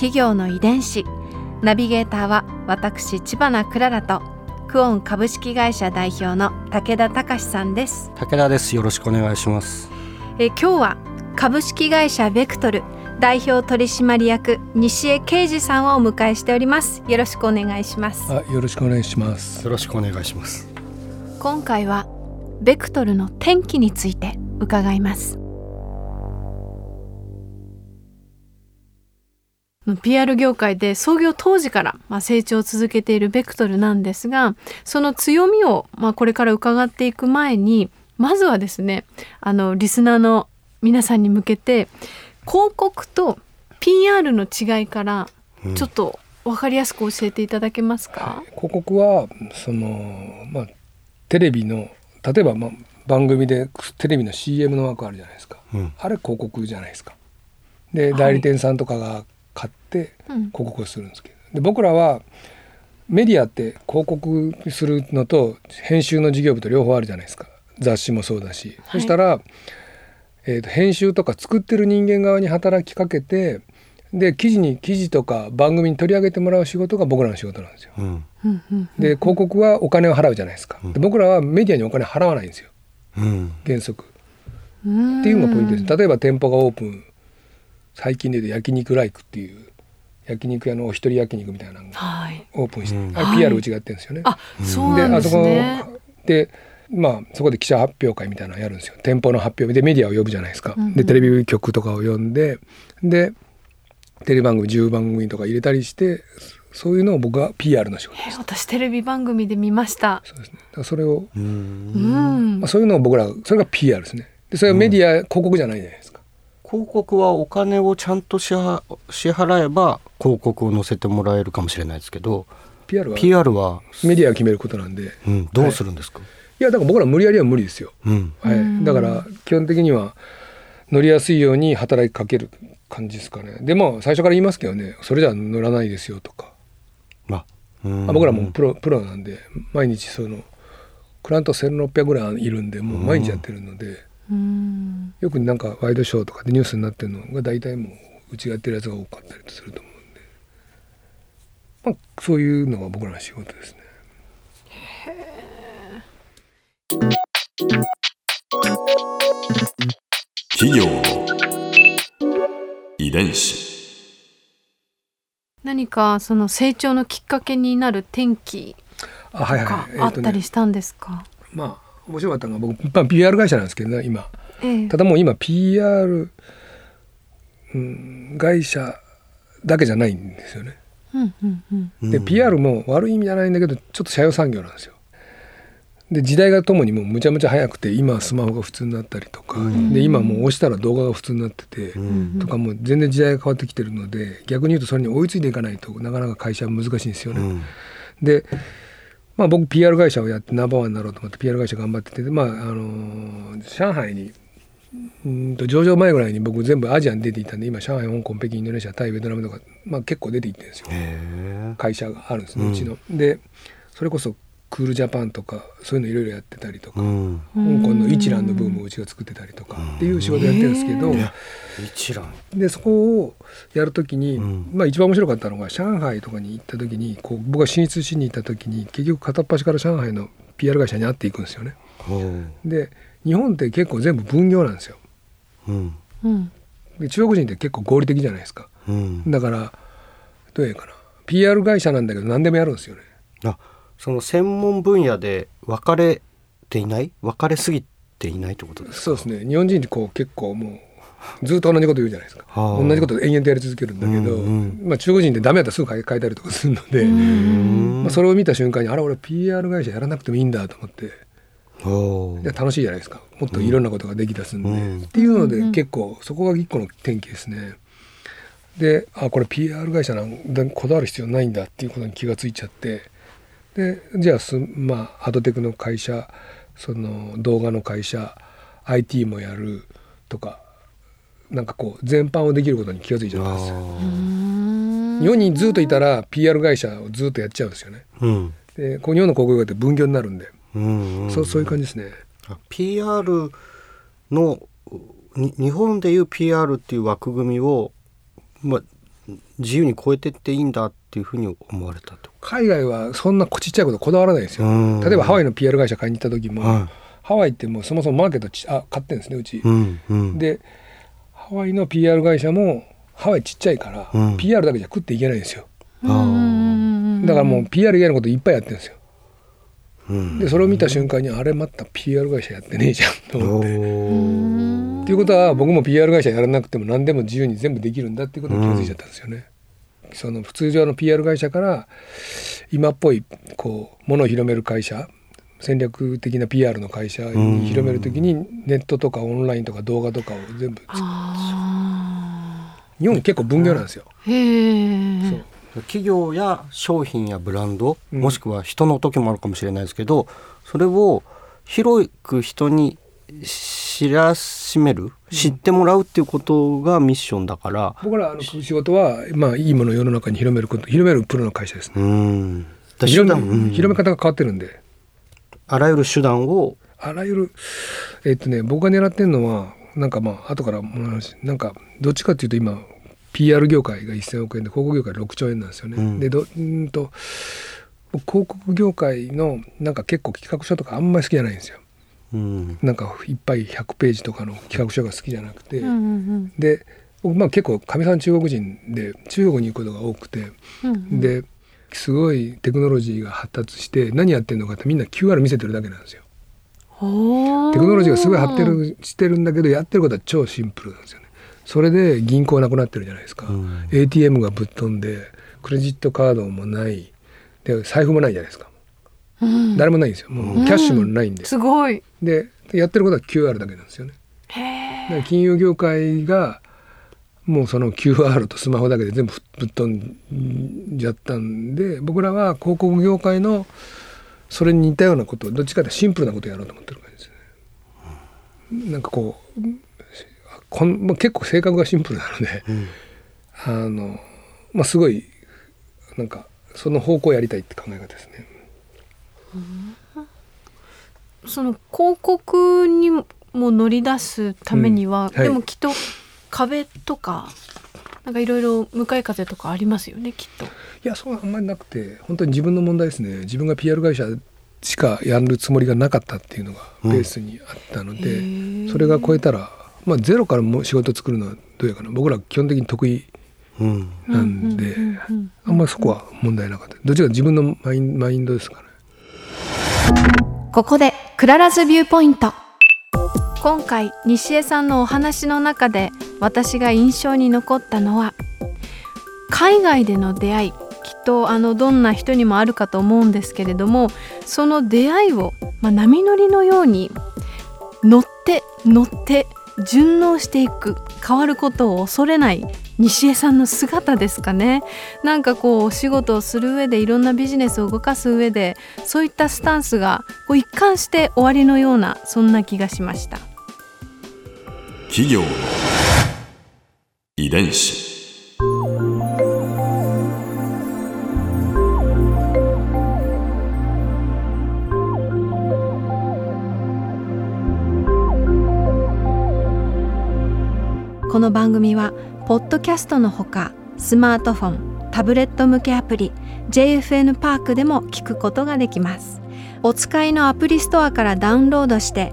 企業の遺伝子。ナビゲーターは私千葉なクララとクオン株式会社代表の武田隆さんです。武田です。よろしくお願いします。え今日は株式会社ベクトル代表取締役西江啓二さんをお迎えしております。よろしくお願いします。あよろしくお願いします。よろしくお願いします。今回はベクトルの転機について伺います PR 業界で創業当時からまあ成長を続けているベクトルなんですがその強みをまあこれから伺っていく前にまずはですねあのリスナーの皆さんに向けて広告と PR の違いからちょっと分かりやすく教えていただけますか、うん、広告はその、まあ、テレビの例えば、まあ、番組でテレビの CM の枠あるじゃないですか、うん、あれ広告じゃないですか。で代理店さんとかが買って広告をするんですけど、で僕らはメディアって広告するのと編集の事業部と両方あるじゃないですか。雑誌もそうだし、はい、そしたら、えーと、編集とか作ってる人間側に働きかけてで記事に記事とか番組に取り上げてもらう仕事が僕らの仕事なんですよ。うん、で広告はお金を払うじゃないですか。で僕らはメディアにお金払わないんですよ、うん、原則。っていうのがポイントです。例えば店舗がオープン最近で言うと焼肉ライクっていう焼肉屋のお一人焼肉みたいなのがオープンして、はい、あれ PR うちがやってるんですよね。はい、あそうなんですね。でまあそこで記者発表会みたいなのやるんですよ店舗の発表でメディアを呼ぶじゃないですか。うんうん、でテレビ局とかを呼んででテレビ番組10番組とか入れたりしてそういうのを僕は PR の仕事です。私テレビ番組で見ました。そうですね。それをうん、まあ、そういうのを僕らそれが PR ですね。でそれはメディア、広告じゃないじゃないですか。広告はお金をちゃんと支払えば広告を載せてもらえるかもしれないですけど PR は？PR はメディアが決めることなんで、うん、どうするんですか、はい、いやだから僕ら無理やりは無理ですよ、うん、はい、だから基本的には乗りやすいように働きかける感じですかね。でも最初から言いますけどねそれじゃ乗らないですよとか、まあ、僕らもプロプロなんで毎日そのクライアント1600ぐらいいるんでもう毎日やってるので。よくなんかワイドショーとかでニュースになってるのが大体もううちがやってるやつが多かったりすると思うんで、まあ、そういうのが僕らの仕事ですね。企業。遺伝子。何かその成長のきっかけになる転機とかあったりしたんですか、まあ面白かったのが僕、まあ、PR 会社なんですけどね今、ええ、ただもう今 PR、うん、会社だけじゃないんですよね。うんうんうん、で PR も悪い意味じゃないんだけどちょっと社用産業なんですよ。で時代がともにもうむちゃむちゃ早くて今はスマホが普通になったりとか、うん、で今もう押したら動画が普通になってて、うん、とかもう全然時代が変わってきてるので逆に言うとそれに追いついていかないとなかなか会社は難しいんですよね。うん、でまあ、僕 PR 会社をやってナンバーワンになろうと思って PR 会社頑張ってて、まああの上海にうんと上場前ぐらいに僕全部アジアに出ていたんで今上海香港北京インドネシアタイベトナムとか、まあ、結構出ていってるんですよ。会社があるんですね、うちの。でそれこそクールジャパンとかそういうのいろいろやってたりとか、うん、香港の一蘭のブームをうちが作ってたりとかっていう仕事やってるんですけど、一蘭でそこをやるときに、うん、まあ一番面白かったのが上海とかに行った時にこう僕が進出しに行った時に結局片っ端から上海の PR 会社に会っていくんですよね。で日本って結構全部分業なんですよ。うん、で中国人って結構合理的じゃないですか。うん、だからどういうかな。PR 会社なんだけど何でもやるんですよね。あその専門分野で分かれていない？分かれすぎていないってことですか？そうですね。日本人ってこう結構もうずっと同じこと言うじゃないですか、はあ、同じこと延々とやり続けるんだけど、うんうん、まあ、中国人ってダメだったらすぐ変えたりとかするので、まあ、それを見た瞬間にあら俺 PR 会社やらなくてもいいんだと思ってで楽しいじゃないですか。もっといろんなことができたすんで、うん、っていうので結構そこが一個の転機ですね。であこれ PR 会社なんだこだわる必要ないんだっていうことに気がついちゃって。でじゃあすまあアドテクの会社その動画の会社 IT もやるとかなんかこう全般をできることに気が付いちゃったんですよ。日本にずっといたら PR 会社をずっとやっちゃうんですよね。うん、でこう日本の広告業って分業になるんで、うんうん、そうそういう感じですね。PR の日本でいう PR っていう枠組みを、まあ、自由に超えてっていいんだっていうふうに思われたと？海外はそんなちっちゃいことこだわらないですよ。例えばハワイの PR 会社買いに行った時も、はい、ハワイってもうそもそもマーケットちあ買ってるんですねうち、うんうん、でハワイの PR 会社もハワイちっちゃいから、うん、PR だけじゃ食っていけないんですよ。だからもう PR 以外のこといっぱいやってるんですよ。でそれを見た瞬間にあれまた PR 会社やってねえじゃんと思って。っていうことは僕も PR 会社やらなくても何でも自由に全部できるんだっていうことに気づいちゃったんですよね。うん、その普通上の PR 会社から今っぽいこうものを広める会社戦略的な PR の会社に広めるときにネットとかオンラインとか動画とかを全部日本結構分業なんですよ。企業や商品やブランド、もしくは人の時もあるかもしれないですけどそれを広く人に知らしめる、知ってもらうっていうことがミッションだから。僕らの仕事は、まあ、いいものを世の中に広めること広めるプロの会社ですねうん広め広め方が変わってるんであらゆる手段をあらゆるえっとね僕が狙ってるのはなんかまあ後からも話。なんかどっちかっていうと今 PR 業界が1000億円で広告業界6兆円なんですよね。うん、でどんと広告業界のなんか結構企画書とかあんまり好きじゃないんですよ。うん、なんかいっぱい100ページとかの企画書が好きじゃなくて、うんうんうん、で僕まあ結構かみさん中国人で中国に行くことが多くて、うんうん、ですごいテクノロジーが発達して何やってるのかってみんな QR 見せてるだけなんですよ。テクノロジーがすごい発展してるんだけどやってることは超シンプルなんですよね。それで銀行なくなってるじゃないですか、うん、ATM がぶっ飛んでクレジットカードもない。で財布もないじゃないですか、うん、誰もないんですよ。もうキャッシュもないんで、うん、すごい。でやってることは QR だけなんですよね。金融業界がもうその QR とスマホだけで全部ぶっ飛んじゃったんで僕らは広告業界のそれに似たようなことどっちかってシンプルなことをやろうと思ってる感じですね。なんかこうこん、まあ、結構性格がシンプルなので、うん、あのまあすごいなんかその方向やりたいって考え方ですね。その広告にも乗り出すためには、うんはい、でもきっと壁とかなんかいろいろ向かい風とかありますよねきっと。いやそうあんまりなくて本当に自分の問題ですね。自分が PR 会社しかやるつもりがなかったっていうのがベースにあったので、うん、それが超えたらまあ、ゼロからも仕事作るのはどうやかな。僕ら基本的に得意なんで、あんまりそこは問題なかった。どっちか自分のマインマインドですかね。ここで Clara's viewpoint 今回西江さんのお話の中で私が印象に残ったのは海外での出会いきっとあのどんな人にもあるかと思うんですけれどもその出会いを、まあ、波乗りのように乗って乗って順応していく変わることを恐れない西江さんの姿ですかね。なんかこうお仕事をする上でいろんなビジネスを動かす上でそういったスタンスがこう一貫して終わりのようなそんな気がしました。企業の遺伝子。この番組はポッドキャストのほかスマートフォンタブレット向けアプリ JFN パークでも聞くことができます。お使いのアプリストアからダウンロードして